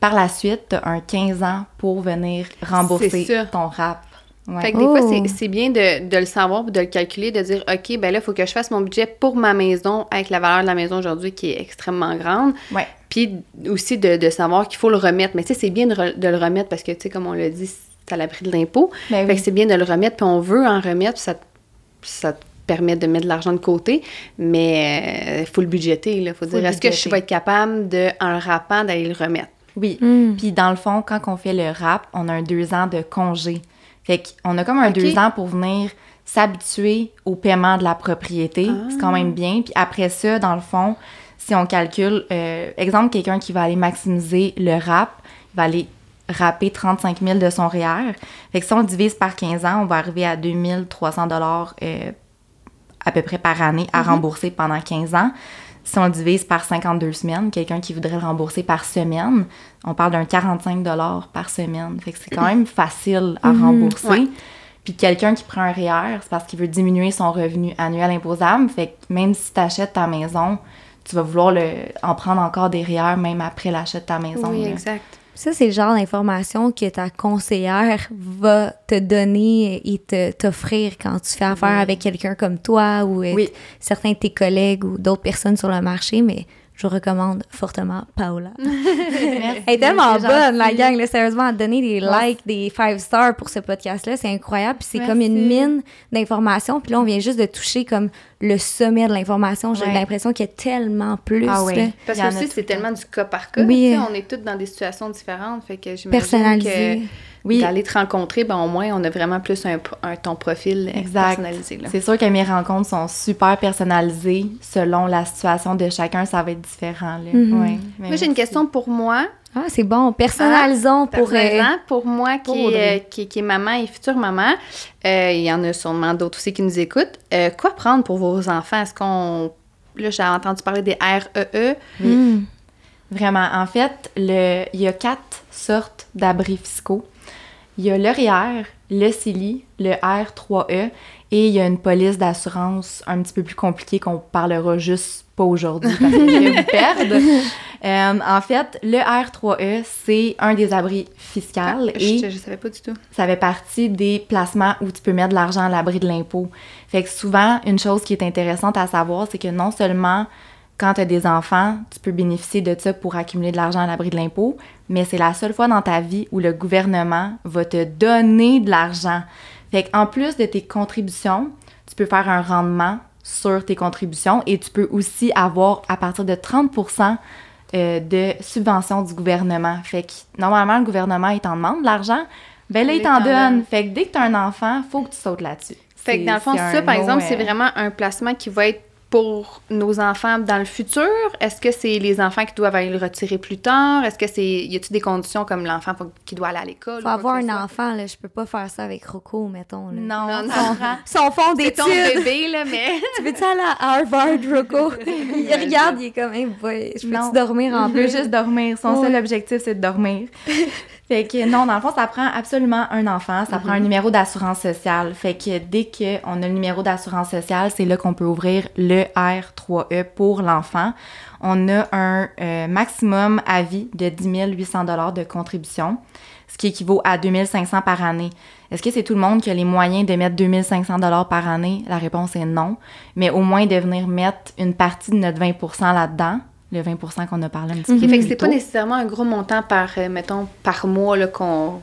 Par la suite, tu as un 15 ans pour venir rembourser ton RAP. Ouais. Fait que des fois, Oh. c'est- c'est bien de, de le savoir de le calculer, de dire, OK, ben là, il faut que je fasse mon budget pour ma maison avec la valeur de la maison aujourd'hui qui est extrêmement grande. Ouais. Puis aussi de, de savoir qu'il faut le remettre. Mais tu sais, c'est bien de, re- de le remettre parce que, tu sais, comme on l'a dit, à l'abri de l'impôt. Ben Fait oui. que c'est bien de le remettre, puis on veut en remettre, puis ça, te- ça te permet de mettre de l'argent de côté, mais il faut le budgéter. Il faut, Faut dire, est-ce que je vais être capable, de, en le rappant, d'aller le remettre? Oui. Hmm. Puis dans le fond, quand on fait le rap, on a un deux ans de congé. Fait qu'on a comme un deux ans pour venir s'habituer au paiement de la propriété. Ah. C'est quand même bien. Puis après ça, dans le fond, si on calcule, euh, exemple, quelqu'un qui va aller maximiser le rap, il va aller rapper 35 000 de son REER. Fait que si on le divise par 15 ans, on va arriver à 2300 dollars euh, à peu près par année à rembourser pendant 15 ans. Si on le divise par 52 semaines, quelqu'un qui voudrait le rembourser par semaine, on parle d'un 45 par semaine. Fait que c'est quand même facile à rembourser. Ouais. Puis quelqu'un qui prend un REER, c'est parce qu'il veut diminuer son revenu annuel imposable. Fait que même si tu achètes ta maison, tu vas vouloir le, en prendre encore des REER même après l'achat de ta maison. oui, là. exact. Ça, c'est le genre d'information que ta conseillère va te donner et te, t'offrir quand tu fais affaire avec quelqu'un comme toi ou Oui. certains de tes collègues ou d'autres personnes sur le marché, mais je recommande fortement Paola. [laughs] Merci, Elle est tellement bonne, la gang. Là, sérieusement, à donner des likes, des five stars pour ce podcast-là, c'est incroyable. Puis c'est comme une mine d'informations. Puis là, on vient juste de toucher comme le sommet de l'information. J'ai Ouais. l'impression qu'il y a tellement plus. Ah ouais. Parce que aussi, c'est tellement du cas par cas. Oui. tu sais, On est toutes dans des situations différentes. Fait que j'imagine Personnalisé. que Oui, d'aller te rencontrer, ben, au moins, on a vraiment plus un, un- ton profil euh, Exact. personnalisé. Là. C'est sûr que mes rencontres sont super personnalisées. Selon la situation de chacun, ça va être différent. Là. Mhm. Ouais, mais Moi, j'ai une question pour moi. Ah, c'est bon. Personnalisons pour. euh, Personnellement, pour moi, pour qui, est, euh, qui, qui est maman et future maman, euh, il y en a sûrement d'autres aussi qui nous écoutent. Euh, quoi prendre pour vos enfants? Est-ce qu'on... Là, j'ai entendu parler des REE. Oui. hmm. Vraiment. En fait, le... il y a quatre sortes d'abris fiscaux. Il y a le REER, le CELI, le R3E Et il y a une police d'assurance un petit peu plus compliquée qu'on parlera juste pas aujourd'hui parce que je vais vous perdre. [laughs] Euh, en fait, le R3E, c'est un des abris fiscaux Ah, et je, je savais pas du tout. ça fait partie des placements où tu peux mettre de l'argent à l'abri de l'impôt. Fait que souvent, une chose qui est intéressante à savoir, c'est que non seulement quand tu as des enfants, tu peux bénéficier de ça pour accumuler de l'argent à l'abri de l'impôt, mais c'est la seule fois dans ta vie où le gouvernement va te donner de l'argent. Fait qu'en plus de tes contributions, tu peux faire un rendement sur tes contributions et tu peux aussi avoir à partir de 30% euh, de subventions du gouvernement. Fait que normalement, le gouvernement, il t'en demande de l'argent, ben là, il t'en donne. Fait que dès que tu as un enfant, faut que tu sautes là-dessus. Fait que dans le fond, ça, par exemple, c'est vraiment un placement qui va être pour nos enfants dans le futur? Est-ce que c'est les enfants qui doivent aller le retirer plus tard? Est-ce que c'est. Y a-t-il des conditions comme l'enfant qui doit aller à l'école? Faut avoir un soit? enfant, là. Je peux pas faire ça avec Rocco, mettons. Là. Non, Non, prend- Son fond C'est ton d'études. bébé, là, mais. [laughs] Tu veux-tu aller à Harvard, Rocco? [laughs] il regarde, il est comme, hey boy, je Non. peux-tu dormir en Il [laughs] veut plus? juste dormir. Son seul objectif, c'est de dormir. Fait que non, dans le fond, ça prend absolument un enfant. Ça prend un numéro d'assurance sociale. Fait que dès qu'on a le numéro d'assurance sociale, c'est là qu'on peut ouvrir le R3E pour l'enfant. On a un euh, maximum à vie de 10 800 de contribution, ce qui équivaut à 2 500 par année. Est-ce que c'est tout le monde qui a les moyens de mettre 2 500 par année? La réponse est non. Mais au moins de venir mettre une partie de notre 20% là-dedans, le 20 qu'on a parlé un petit Ok, plus fait que c'est pas nécessairement un gros montant par, euh, mettons, par mois qu'on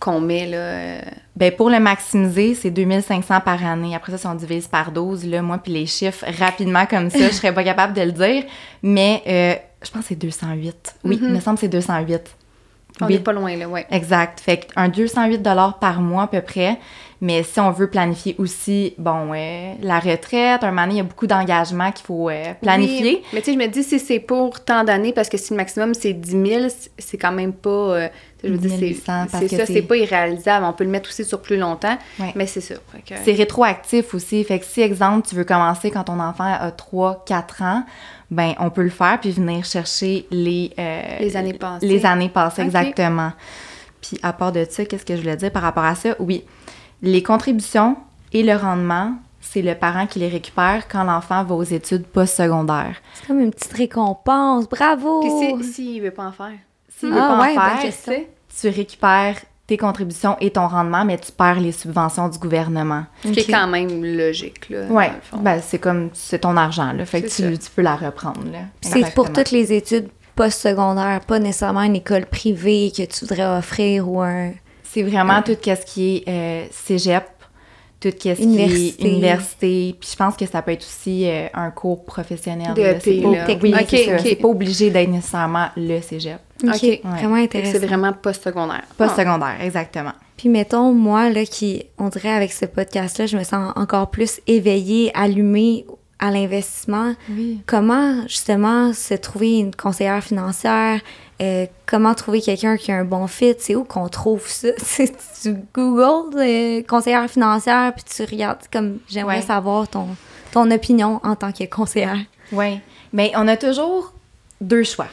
qu'on met, là. euh, Ben, pour le maximiser, c'est 2500 par année. Après ça, si on divise par 12, là, moi, puis les chiffres, rapidement comme ça, je serais pas capable de le dire. Mais euh, je pense que c'est 208. Oui, il me semble que c'est 208. On Oui. est pas loin, là, ouais. Exact. Fait un 208 par mois à peu près. Mais si on veut planifier aussi, bon, euh, la retraite, un moment donné, il y a beaucoup d'engagements qu'il faut euh, planifier. Oui, mais tu sais, je me dis, si c'est pour tant d'années, parce que si le maximum c'est 10 000, c- c'est quand même pas. euh, je veux dire, 10 c'est 800, parce c'est que ça, c'est- pas irréalisable. On peut le mettre aussi sur plus longtemps, Ouais. mais c'est ça. Fait que- C'est rétroactif aussi. Fait que si, exemple, tu veux commencer quand ton enfant a 3, 4 ans, ben on peut le faire puis venir chercher les... euh, Les années passées. Les années passées, exactement. Puis à part de ça, qu'est-ce que je voulais dire par rapport à ça? Oui, les contributions et le rendement, c'est le parent qui les récupère quand l'enfant va aux études postsecondaires. C'est comme une petite récompense. Bravo! Puis si- s'il veut pas en faire. S'il veut Ah pas ouais, en bonne faire, question. tu récupères tes contributions et ton rendement, mais tu perds les subventions du gouvernement. Ce qui est quand même logique, là. Fond. ben, c'est comme, c'est ton argent, là. Fait que tu, tu peux la reprendre, là. C'est pour toutes les études postsecondaires, pas nécessairement une école privée que tu voudrais offrir ou un... C'est vraiment tout ce qui est euh, cégep, tout ce qui est Université. université. Puis je pense que ça peut être aussi euh, un cours professionnel. De là. C'est pas- là. Oui, ok. C'est pas obligé d'être nécessairement le cégep. OK, vraiment intéressant. C'est vraiment postsecondaire. Pas Ah. secondaire, exactement. Puis mettons, moi, là, qui, on dirait avec ce podcast-là, je me sens encore plus éveillée, allumée à l'investissement. Oui. Comment, justement, se trouver une conseillère financière? Euh, comment trouver quelqu'un qui a un bon fit? C'est où qu'on trouve ça? [laughs] Tu Google euh, conseillère financière, puis tu regardes, comme, j'aimerais Ouais. savoir ton, ton opinion en tant que conseillère. Oui. Mais on a toujours deux choix.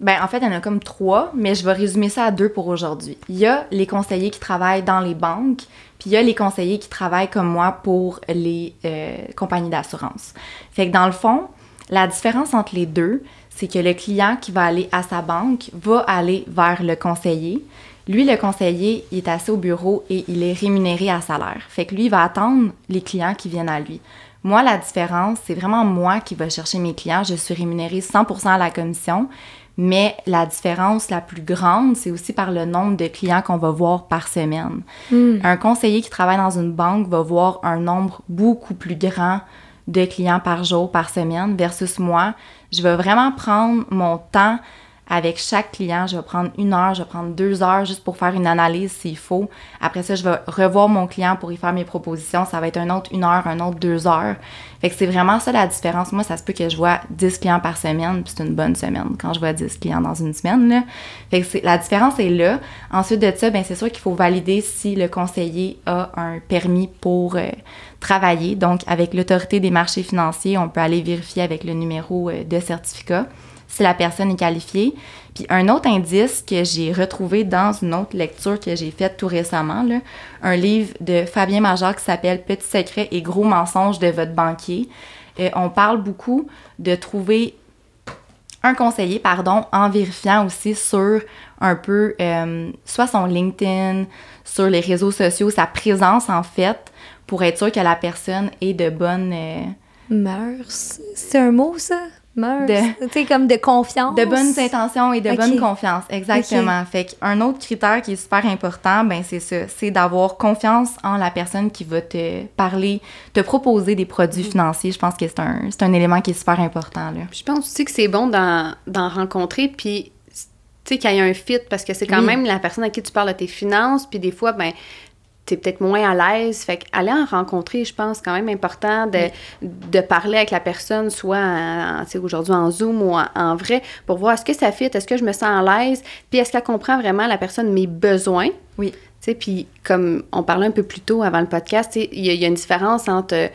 Ben, en fait, il y en a comme trois, mais je vais résumer ça à deux pour aujourd'hui. Il y a les conseillers qui travaillent dans les banques, puis il y a les conseillers qui travaillent comme moi pour les euh, compagnies d'assurance. Fait que dans le fond, la différence entre les deux, c'est que le client qui va aller à sa banque va aller vers le conseiller. Lui, le conseiller, il est assis au bureau et il est rémunéré à salaire. Fait que lui, il va attendre les clients qui viennent à lui. Moi, la différence, c'est vraiment moi qui vais chercher mes clients. Je suis rémunérée 100% à la commission, mais la différence la plus grande, c'est aussi par le nombre de clients qu'on va voir par semaine. Un conseiller qui travaille dans une banque va voir un nombre beaucoup plus grand de clients par jour, par semaine, versus moi. Je vais vraiment prendre mon temps avec chaque client. Je vais prendre une heure, je vais prendre deux heures juste pour faire une analyse s'il faut. Après ça, je vais revoir mon client pour y faire mes propositions. Ça va être un autre une heure, un autre deux heures. Fait que c'est vraiment ça la différence. Moi, ça se peut que je vois 10 clients par semaine, puis c'est une bonne semaine quand je vois 10 clients dans une semaine. Fait que la différence est là. Ensuite de ça, ben, c'est sûr qu'il faut valider si le conseiller a un permis pour euh, travailler. Donc, avec l'autorité des marchés financiers, on peut aller vérifier avec le numéro euh, de certificat si la personne est qualifiée. Puis un autre indice que j'ai retrouvé dans une autre lecture que j'ai faite tout récemment, là, un livre de Fabien Major qui s'appelle Petits secrets et gros mensonges de votre banquier. Euh, on parle beaucoup de trouver un conseiller, pardon, en vérifiant aussi sur un peu, euh, soit son LinkedIn, sur les réseaux sociaux, sa présence en fait, pour être sûr que la personne est de bonne... Euh, Mœurs. C'est un mot, ça? Sais, comme de confiance. De bonnes intentions et de bonne confiance, exactement. Fait qu'un autre critère qui est super important, ben c'est ça, c'est d'avoir confiance en la personne qui va te parler, te proposer des produits mm. financiers. Je pense que c'est un, un élément qui est super important, là. Je pense aussi que c'est bon d'en rencontrer, puis tu sais, qu'il y ait un fit, parce que c'est quand même la personne à qui tu parles de tes finances, puis des fois, ben t'es peut-être moins à l'aise. Fait aller en rencontrer, je pense, quand même important de, de parler avec la personne, soit aujourd'hui en Zoom ou en, vrai, pour voir est-ce que ça fit, est-ce que je me sens à l'aise, puis est-ce qu'elle comprend vraiment la personne mes besoins. Oui. Tu puis comme on parlait un peu plus tôt avant le podcast, il y, a une différence entre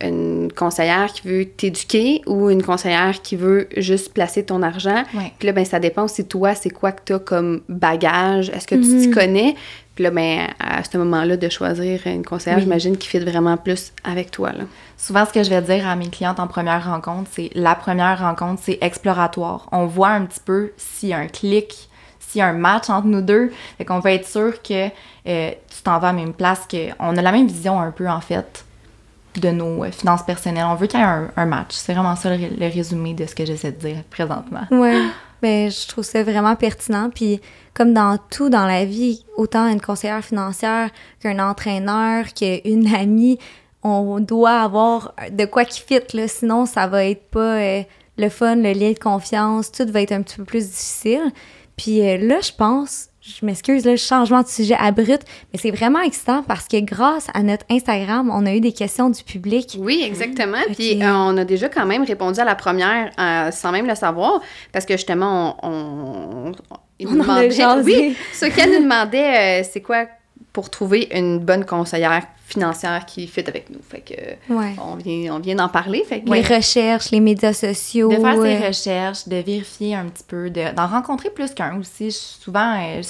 une conseillère qui veut t'éduquer ou une conseillère qui veut juste placer ton argent. Puis là, ben, ça dépend aussi toi, c'est quoi que tu as comme bagage. Est-ce que tu t'y mhm. connais? Puis là, ben, à ce moment-là, de choisir une conseillère, j'imagine, qui fit vraiment plus avec toi. Là. Souvent, ce que je vais dire à mes clientes en première rencontre, c'est la première rencontre, c'est exploratoire. On voit un petit peu s'il y a un clic, s'il y a un match entre nous deux. Fait qu'on va être sûr que euh, tu t'en vas à la même place, qu'on a la même vision un peu, en fait de nos euh, finances personnelles. On veut qu'il y ait un, match. C'est vraiment ça le, résumé de ce que j'essaie de dire présentement. Oui, [laughs] ben, je trouve ça vraiment pertinent. Puis, comme dans tout dans la vie, autant une conseillère financière qu'un entraîneur, qu'une [laughs] amie, on doit avoir de quoi qui fit, là. Sinon, ça va être pas euh, le fun, le lien de confiance. Tout va être un petit peu plus difficile. Puis euh, là, je pense, je m'excuse, le changement de sujet abrupt, mais c'est vraiment excitant parce que grâce à notre Instagram, on a eu des questions du public. Oui, exactement. Puis euh, on a déjà quand même répondu à la première euh, sans même le savoir parce que justement, on. on, on, demandait, oui, ce qu'elle nous demandait, euh, c'est quoi pour trouver une bonne conseillère financière qui fit avec nous. Fait que on vient, on vient d'en parler. Fait Les recherches, les médias sociaux. De faire ses recherches, de vérifier un petit peu, d'en rencontrer plus qu'un aussi. souvent, euh,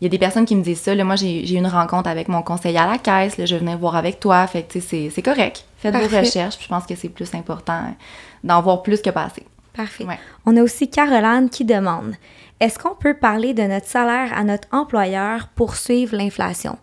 il y a des personnes qui me disent ça. Là, moi, j'ai eu une rencontre avec mon conseiller à la caisse. Là, je venais voir avec toi. Fait que c'est correct. Faites vos recherches. je pense que c'est plus important d'en voir plus que passer. Parfait. On a aussi Caroline qui demande est-ce qu'on peut parler de notre salaire à notre employeur pour suivre l'inflation?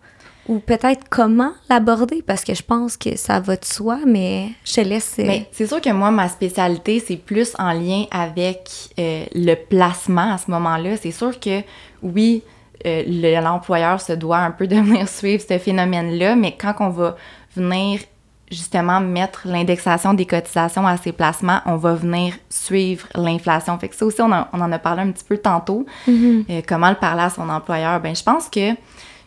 Ou peut-être comment l'aborder, parce que je pense que ça va de soi, mais je te laisse. Euh, c'est sûr que moi, ma spécialité, c'est plus en lien avec euh, le placement à ce moment-là. C'est sûr que oui, euh, l'employeur se doit un peu de [laughs] venir suivre ce phénomène-là, mais quand on va venir justement mettre l'indexation des cotisations à ces placements, on va venir suivre l'inflation. Fait que ça aussi, on, en a parlé un petit peu tantôt. Mm-hmm. Euh, comment le parler à son employeur? Ben, je pense que,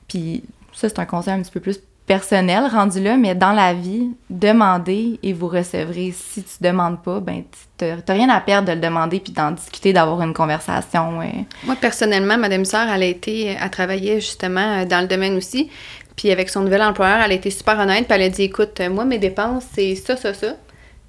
puis ça, c'est un conseil un petit peu plus personnel rendu là, mais dans la vie, demandez et vous recevrez. Si tu demandes pas, ben t'as rien à perdre de le demander puis d'en discuter, d'avoir une conversation. Moi, personnellement, ma demi-sœur, elle a été, à travailler justement dans le domaine aussi. Puis avec son nouvel employeur, elle a été super honnête, puis elle a dit écoute, moi mes dépenses c'est ça ça ça.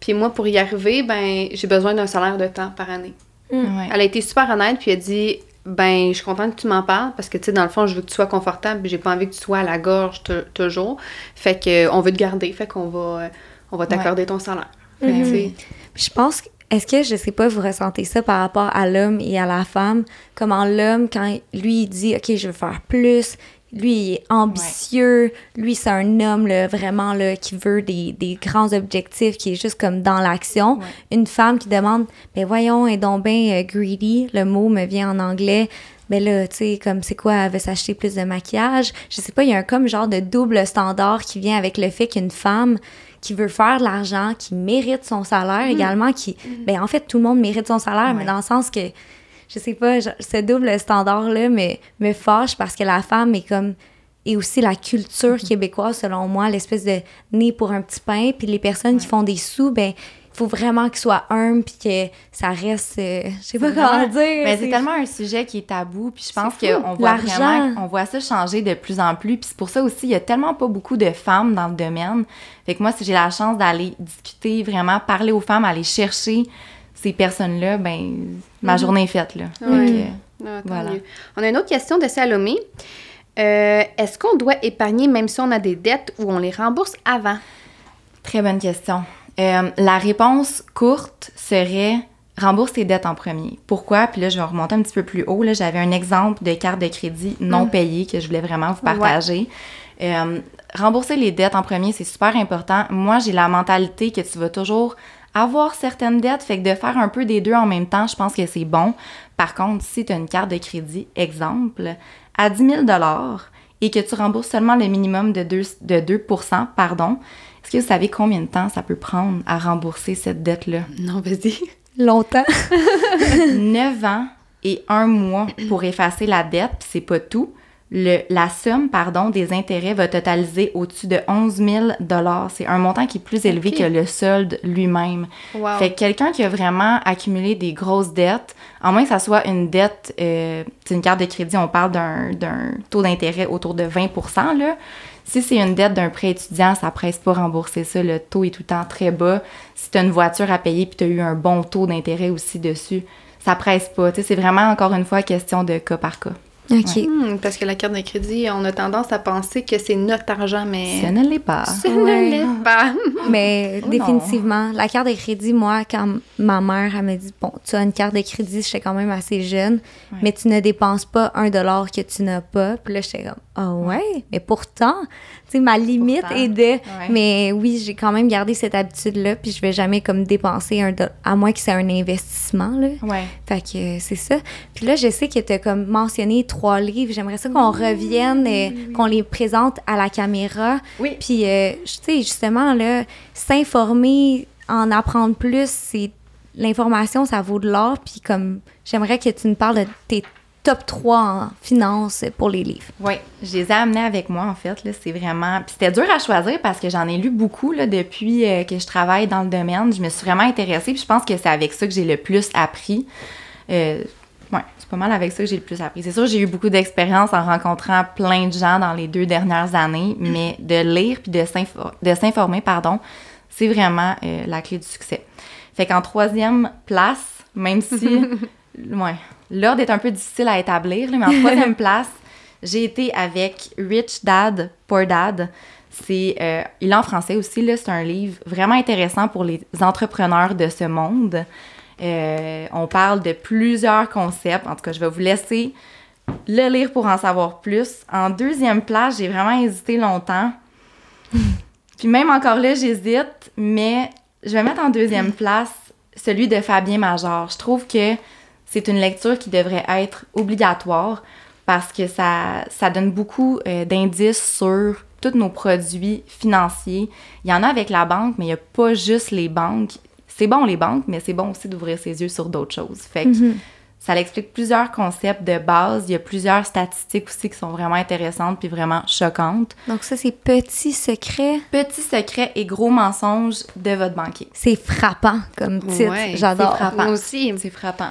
Puis moi pour y arriver, ben j'ai besoin d'un salaire de temps par année. Mm. Elle a été super honnête, puis elle a dit ben je suis contente que tu m'en parles parce que tu sais dans le fond, je veux que tu sois confortable, j'ai pas envie que tu sois à la gorge toujours. Fait que on veut te garder, fait qu'on va on va t'accorder ton salaire. Mm-hmm. Je pense que est-ce que, je sais pas, vous ressentez ça par rapport à l'homme et à la femme? Comment l'homme, quand lui, il dit, OK, je veux faire plus, lui, il est ambitieux. Lui, c'est un homme là, vraiment là, qui veut des, des, grands objectifs, qui est juste comme dans l'action. Une femme qui demande Ben voyons, est donc bien euh, greedy. Le mot me vient en anglais. Ben là, tu sais, comme c'est quoi, elle veut s'acheter plus de maquillage? Je sais pas, il y a un comme genre de double standard qui vient avec le fait qu'une femme qui veut faire de l'argent, qui mérite son salaire mm. également, qui. Mm. Ben en fait, tout le monde mérite son salaire, mais dans le sens que je sais pas, ce double standard-là me, me fâche parce que la femme est comme et aussi la culture mm-hmm. québécoise, selon moi, l'espèce de nez pour un petit pain. Puis les personnes qui font des sous, ben il faut vraiment qu'ils soient humbles puis que ça reste, euh, je sais pas comment dire. Mais c'est tellement un sujet qui est tabou. Puis je pense qu'on voit vraiment, on voit ça changer de plus en plus. Puis c'est pour ça aussi, il y a tellement pas beaucoup de femmes dans le domaine. Fait que moi, si j'ai la chance d'aller discuter, vraiment parler aux femmes, aller chercher ces personnes-là, ben, ma Mhm. journée est faite, là. Ouais. Ah, Voilà. mieux. On a une autre question de Salomé. Euh, Est-ce qu'on doit épargner même si on a des dettes ou on les rembourse avant? Très bonne question. Euh, la réponse courte serait rembourse tes dettes en premier. Pourquoi? Puis là, je vais remonter un petit peu plus haut. Là, j'avais un exemple de carte de crédit non Mm. payée que je voulais vraiment vous partager. Euh, rembourser les dettes en premier, c'est super important. Moi, j'ai la mentalité que tu vas toujours avoir certaines dettes, fait que de faire un peu des deux en même temps, je pense que c'est bon. Par contre, si tu as une carte de crédit, exemple, à 10 000 et que tu rembourses seulement le minimum de 2, de 2 pardon, est-ce que vous savez combien de temps ça peut prendre à rembourser cette dette-là? Non, vas-y. Longtemps. [laughs] 9 ans et un mois pour effacer la dette, puis c'est pas tout. Le, la somme, pardon, des intérêts va totaliser au-dessus de 11 000 C'est un montant qui est plus élevé que le solde lui-même. Wow. Fait que quelqu'un qui a vraiment accumulé des grosses dettes, à moins que ça soit une dette, euh, c'est une carte de crédit, on parle d'un, taux d'intérêt autour de 20% là. Si c'est une dette d'un prêt étudiant, ça presse pas rembourser ça. Le taux est tout le temps très bas. Si tu as une voiture à payer puis tu as eu un bon taux d'intérêt aussi dessus, ça presse pas. C'est vraiment encore une fois question de cas par cas. OK. Hmm, parce que la carte de crédit, on a tendance à penser que c'est notre argent, mais Ça ne l'est pas. ce Ouais. ne l'est pas. [laughs] Mais Oh définitivement, la carte de crédit, moi, quand ma mère, elle me dit Bon, tu as une carte de crédit, j'étais quand même assez jeune, Ouais. mais tu ne dépenses pas un dollar que tu n'as pas. Puis là, j'étais comme Ah ouais, mais pourtant, sais, ma limite est de. Mais oui, j'ai quand même gardé cette habitude-là, puis je vais jamais comme dépenser un dollar, à moins que c'est un investissement, là. Ouais. Fait que c'est ça. Puis là, je sais que tu as comme mentionné trois livres. J'aimerais ça qu'on revienne, et qu'on les présente à la caméra. Oui. Puis, euh, tu sais, justement, là, s'informer, en apprendre plus, c'est l'information, ça vaut de l'or. Puis comme, j'aimerais que tu nous parles de tes top 3 en finance pour les livres. Oui, je les ai amenés avec moi, en fait. C'est vraiment... Puis c'était dur à choisir parce que j'en ai lu beaucoup là, depuis euh, que je travaille dans le domaine. Je me suis vraiment intéressée, puis je pense que c'est avec ça que j'ai le plus appris. Euh, ouais, c'est pas mal avec ça que j'ai le plus appris. C'est sûr, j'ai eu beaucoup d'expérience en rencontrant plein de gens dans les deux dernières années, mais de lire puis de s'informer, pardon, c'est vraiment euh, la clé du succès. Fait qu'en troisième place, même si... [laughs] ouais, l'ordre est un peu difficile à établir, là, mais en [laughs] troisième place, j'ai été avec Rich Dad, Poor Dad. C'est, euh, il est en français aussi, là, c'est un livre vraiment intéressant pour les entrepreneurs de ce monde. Euh, on parle de plusieurs concepts. En tout cas, je vais vous laisser le lire pour en savoir plus. En deuxième place, j'ai vraiment hésité longtemps. [laughs] Puis même encore là, j'hésite, mais je vais mettre en deuxième [laughs] place celui de Fabien Major. Je trouve que c'est une lecture qui devrait être obligatoire parce que ça, ça donne beaucoup euh, d'indices sur tous nos produits financiers. Il y en a avec la banque, mais il n'y a pas juste les banques. C'est bon les banques, mais c'est bon aussi d'ouvrir ses yeux sur d'autres choses. Fait que Mhm. ça explique plusieurs concepts de base. Il y a plusieurs statistiques aussi qui sont vraiment intéressantes puis vraiment choquantes. Donc ça, c'est Petit secret. Petits secrets et gros mensonges de votre banquier. C'est frappant comme titre. Ouais, J'adore. c'est frappant. Moi aussi. C'est frappant.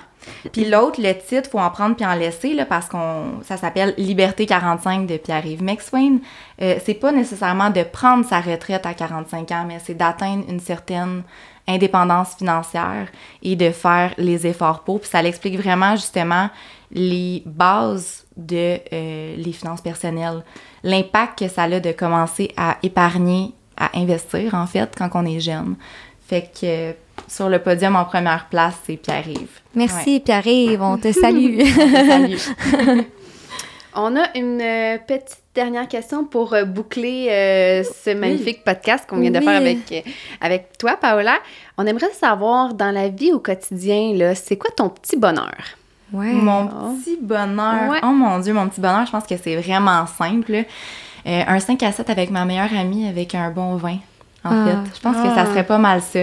Puis l'autre, le titre, faut en prendre puis en laisser, là, parce qu'on ça s'appelle Liberté 45 de Pierre-Yves McSwain. Euh, c'est pas nécessairement de prendre sa retraite à 45 ans, mais c'est d'atteindre une certaine indépendance financière et de faire les efforts pour. Puis ça l'explique vraiment, justement, les bases de euh, les finances personnelles. L'impact que ça a de commencer à épargner, à investir, en fait, quand on est jeune. Fait que sur le podium en première place, c'est Pierre-Yves. Merci, Pierre-Yves. On te salue. [laughs] [laughs] On a une euh, petite dernière question pour euh, boucler euh, ce magnifique podcast qu'on vient de Oui. faire avec, euh, avec toi, Paola. On aimerait savoir, dans la vie au quotidien, là, c'est quoi ton petit bonheur? ouais. Mon Oh. petit bonheur. Ouais. Oh mon Dieu, mon petit bonheur, je pense que c'est vraiment simple. Euh, un 5 à 7 avec ma meilleure amie avec un bon vin, en Ah. fait. Je pense que ça Ah. serait pas mal ça.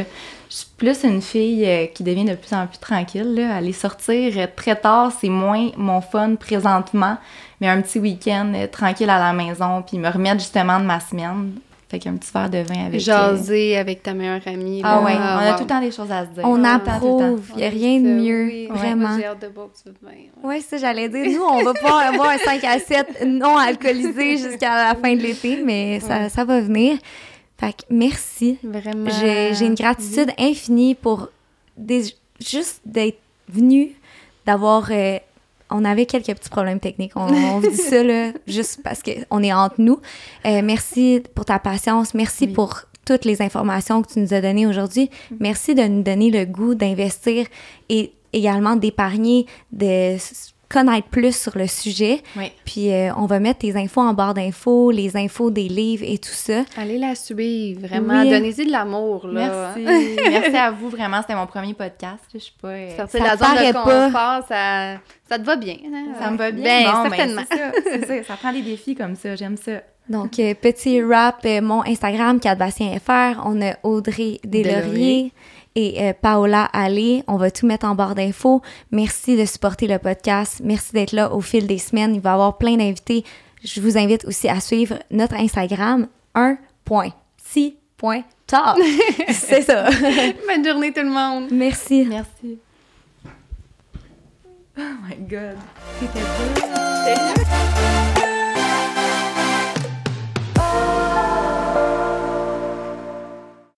Je suis plus une fille euh, qui devient de plus en plus tranquille. Là. Aller sortir euh, très tard, c'est moins mon fun présentement, mais un petit week-end euh, tranquille à la maison, puis me remettre justement de ma semaine. Fait qu'un petit verre de vin avec... euh, Jaser avec ta meilleure amie. Ah ouais, on a wow. tout le temps des choses à se dire. On approuve. Il n'y a rien de mieux. oui. Ouais, Vraiment. moi, J'ai hâte de boire du vin. ouais. Oui, ça, j'allais dire. Nous, on va pouvoir avoir un 5 à 7 non alcoolisé jusqu'à la fin de l'été, mais ça, ça va venir. Fait que merci. Vraiment. J'ai j'ai une gratitude infinie pour des juste d'être venu, d'avoir. euh, on avait quelques petits problèmes techniques. On, on vous dit ça, là, [laughs] juste parce qu'on est entre nous. Euh, merci pour ta patience. Merci Oui. pour toutes les informations que tu nous as données aujourd'hui. Merci de nous donner le goût d'investir et également d'épargner, de connaître plus sur le sujet. Oui. Puis euh, on va mettre tes infos en barre d'infos, les infos des livres et tout ça. Allez la suivre, vraiment. Oui. Donnez-y de l'amour, là. Merci. [laughs] Merci à vous, vraiment. C'était mon premier podcast. Je suis pas. euh, Sortir de la zone paraît de pas. ça, ça te va bien. hein? Ça me va bien. Ben, ben, certainement. c'est ça, c'est ça. Ça prend des défis comme ça. J'aime ça. Donc, euh, petit rap, euh, mon Instagram, Cadbastien FR. On a Audrey Deslauriers Deslauriers. Et euh, Paola Allé. On va tout mettre en barre d'infos. Merci de supporter le podcast. Merci d'être là au fil des semaines. Il va y avoir plein d'invités. Je vous invite aussi à suivre notre Instagram, 1.si.talk. [laughs] C'est ça. [laughs] Bonne journée, tout le monde. Merci. Merci. Oh my god. C'était beau.